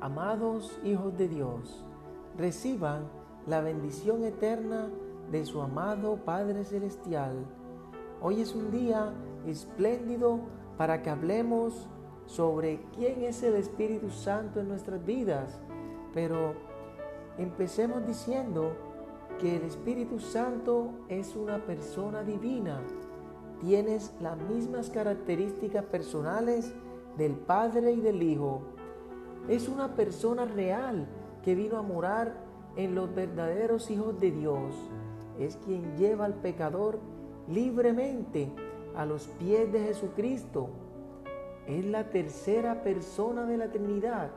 Amados hijos de Dios, reciban la bendición eterna de su amado Padre Celestial. Hoy es un día espléndido para que hablemos sobre quién es el Espíritu Santo en nuestras vidas. Pero empecemos diciendo que el Espíritu Santo es una persona divina. Tienes las mismas características personales del Padre y del Hijo. Es una persona real que vino a morar en los verdaderos hijos de Dios. Es quien lleva al pecador libremente a los pies de Jesucristo. Es la tercera persona de la Trinidad.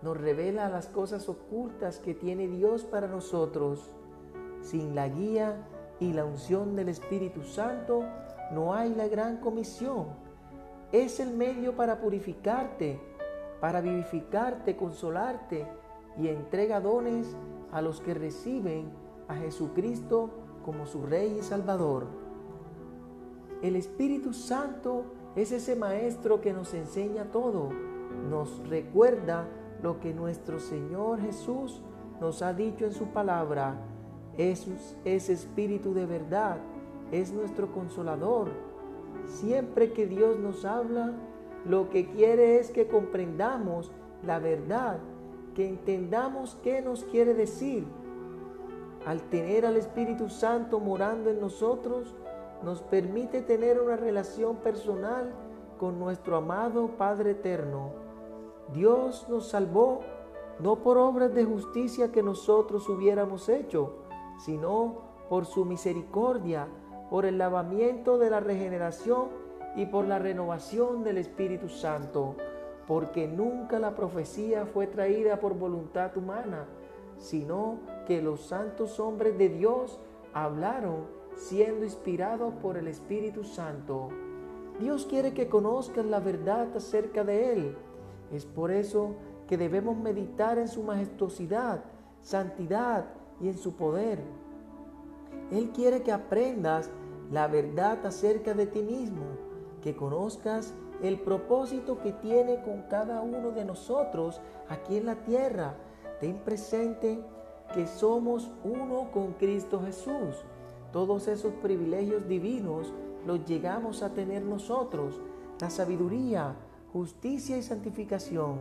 Nos revela las cosas ocultas que tiene Dios para nosotros. Sin la guía y la unción del Espíritu Santo no hay la gran comisión. Es el medio para purificarte, para vivificarte, consolarte y entrega dones a los que reciben a Jesucristo como su Rey y Salvador. El Espíritu Santo es ese Maestro que nos enseña todo, nos recuerda lo que nuestro Señor Jesús nos ha dicho en su palabra. Es ese Espíritu de verdad, es nuestro consolador. Siempre que Dios nos habla, lo que quiere es que comprendamos la verdad, que entendamos qué nos quiere decir. Al tener al Espíritu Santo morando en nosotros, nos permite tener una relación personal con nuestro amado Padre Eterno. Dios nos salvó no por obras de justicia que nosotros hubiéramos hecho, sino por su misericordia, por el lavamiento de la regeneración y por la renovación del Espíritu Santo, porque nunca la profecía fue traída por voluntad humana, sino que los santos hombres de Dios hablaron siendo inspirado por el Espíritu Santo. Dios quiere que conozcas la verdad acerca de Él. Es por eso que debemos meditar en su majestuosidad, santidad y en su poder. Él quiere que aprendas la verdad acerca de ti mismo, que conozcas el propósito que tiene con cada uno de nosotros aquí en la tierra. Ten presente que somos uno con Cristo Jesús todos esos privilegios divinos los llegamos a tener nosotros, la sabiduría, justicia y santificación.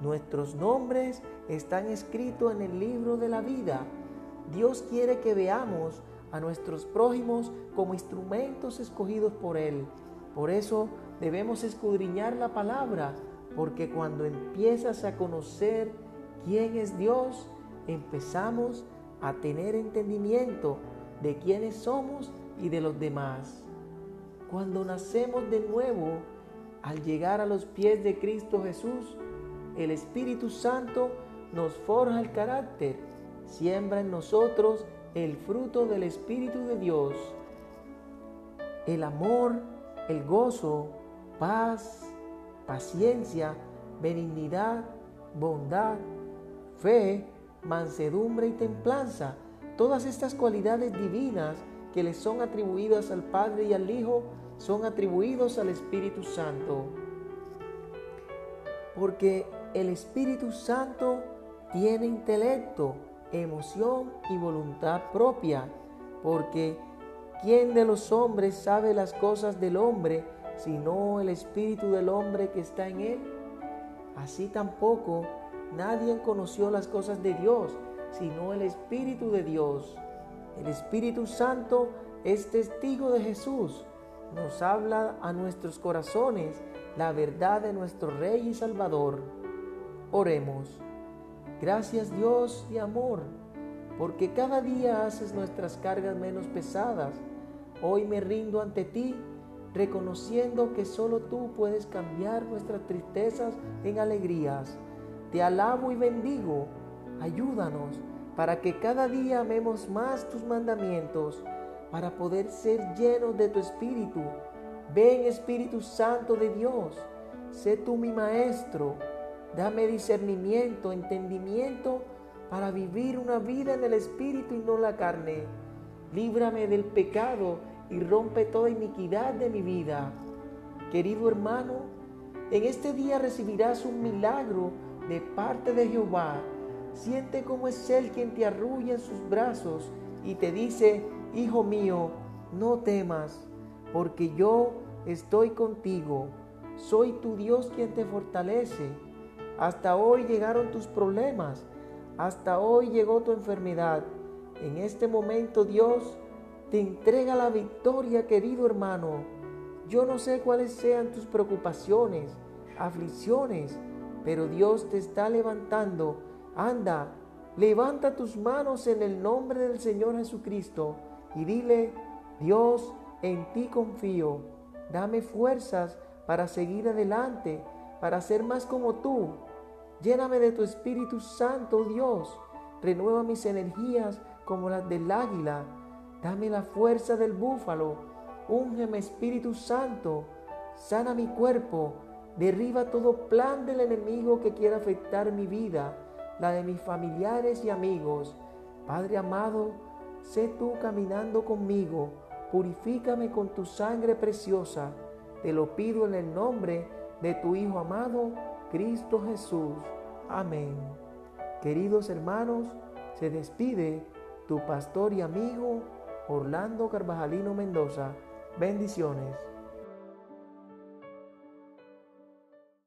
Nuestros nombres están escritos en el libro de la vida. Dios quiere que veamos a nuestros prójimos como instrumentos escogidos por Él. Por eso debemos escudriñar la palabra, porque cuando empiezas a conocer quién es Dios, empezamos a tener entendimiento de quiénes somos y de los demás. Cuando nacemos de nuevo, al llegar a los pies de Cristo Jesús, el Espíritu Santo nos forja el carácter, siembra en nosotros el fruto del Espíritu de Dios, el amor, el gozo, paz, paciencia, benignidad, bondad, fe, mansedumbre y templanza Todas estas cualidades divinas que le son atribuidas al Padre y al Hijo son atribuidos al Espíritu Santo. Porque el Espíritu Santo tiene intelecto, emoción y voluntad propia. Porque ¿quién de los hombres sabe las cosas del hombre sino el Espíritu del hombre que está en él? Así tampoco nadie conoció las cosas de Dios sino el Espíritu de Dios. El Espíritu Santo es testigo de Jesús. Nos habla a nuestros corazones la verdad de nuestro Rey y Salvador. Oremos. Gracias Dios y amor, porque cada día haces nuestras cargas menos pesadas. Hoy me rindo ante ti, reconociendo que solo tú puedes cambiar nuestras tristezas en alegrías. Te alabo y bendigo Ayúdanos para que cada día amemos más tus mandamientos, para poder ser llenos de tu Espíritu. Ven Espíritu Santo de Dios, sé tú mi Maestro, dame discernimiento, entendimiento para vivir una vida en el Espíritu y no la carne. Líbrame del pecado y rompe toda iniquidad de mi vida. Querido hermano, en este día recibirás un milagro de parte de Jehová. Siente cómo es Él quien te arrulla en sus brazos y te dice, Hijo mío, no temas, porque yo estoy contigo. Soy tu Dios quien te fortalece. Hasta hoy llegaron tus problemas. Hasta hoy llegó tu enfermedad. En este momento Dios te entrega la victoria, querido hermano. Yo no sé cuáles sean tus preocupaciones, aflicciones, pero Dios te está levantando. Anda, levanta tus manos en el nombre del Señor Jesucristo y dile, Dios, en ti confío. Dame fuerzas para seguir adelante, para ser más como tú. Lléname de tu Espíritu Santo, Dios. Renueva mis energías como las del águila. Dame la fuerza del búfalo. Úngeme, Espíritu Santo. Sana mi cuerpo. Derriba todo plan del enemigo que quiera afectar mi vida, la de mis familiares y amigos. Padre amado, sé tú caminando conmigo. Purifícame con tu sangre preciosa te lo pido en el nombre de tu Hijo amado, Cristo Jesús. Amén. Queridos hermanos, se despide tu pastor y amigo Orlando Carvajalino Mendoza. Bendiciones.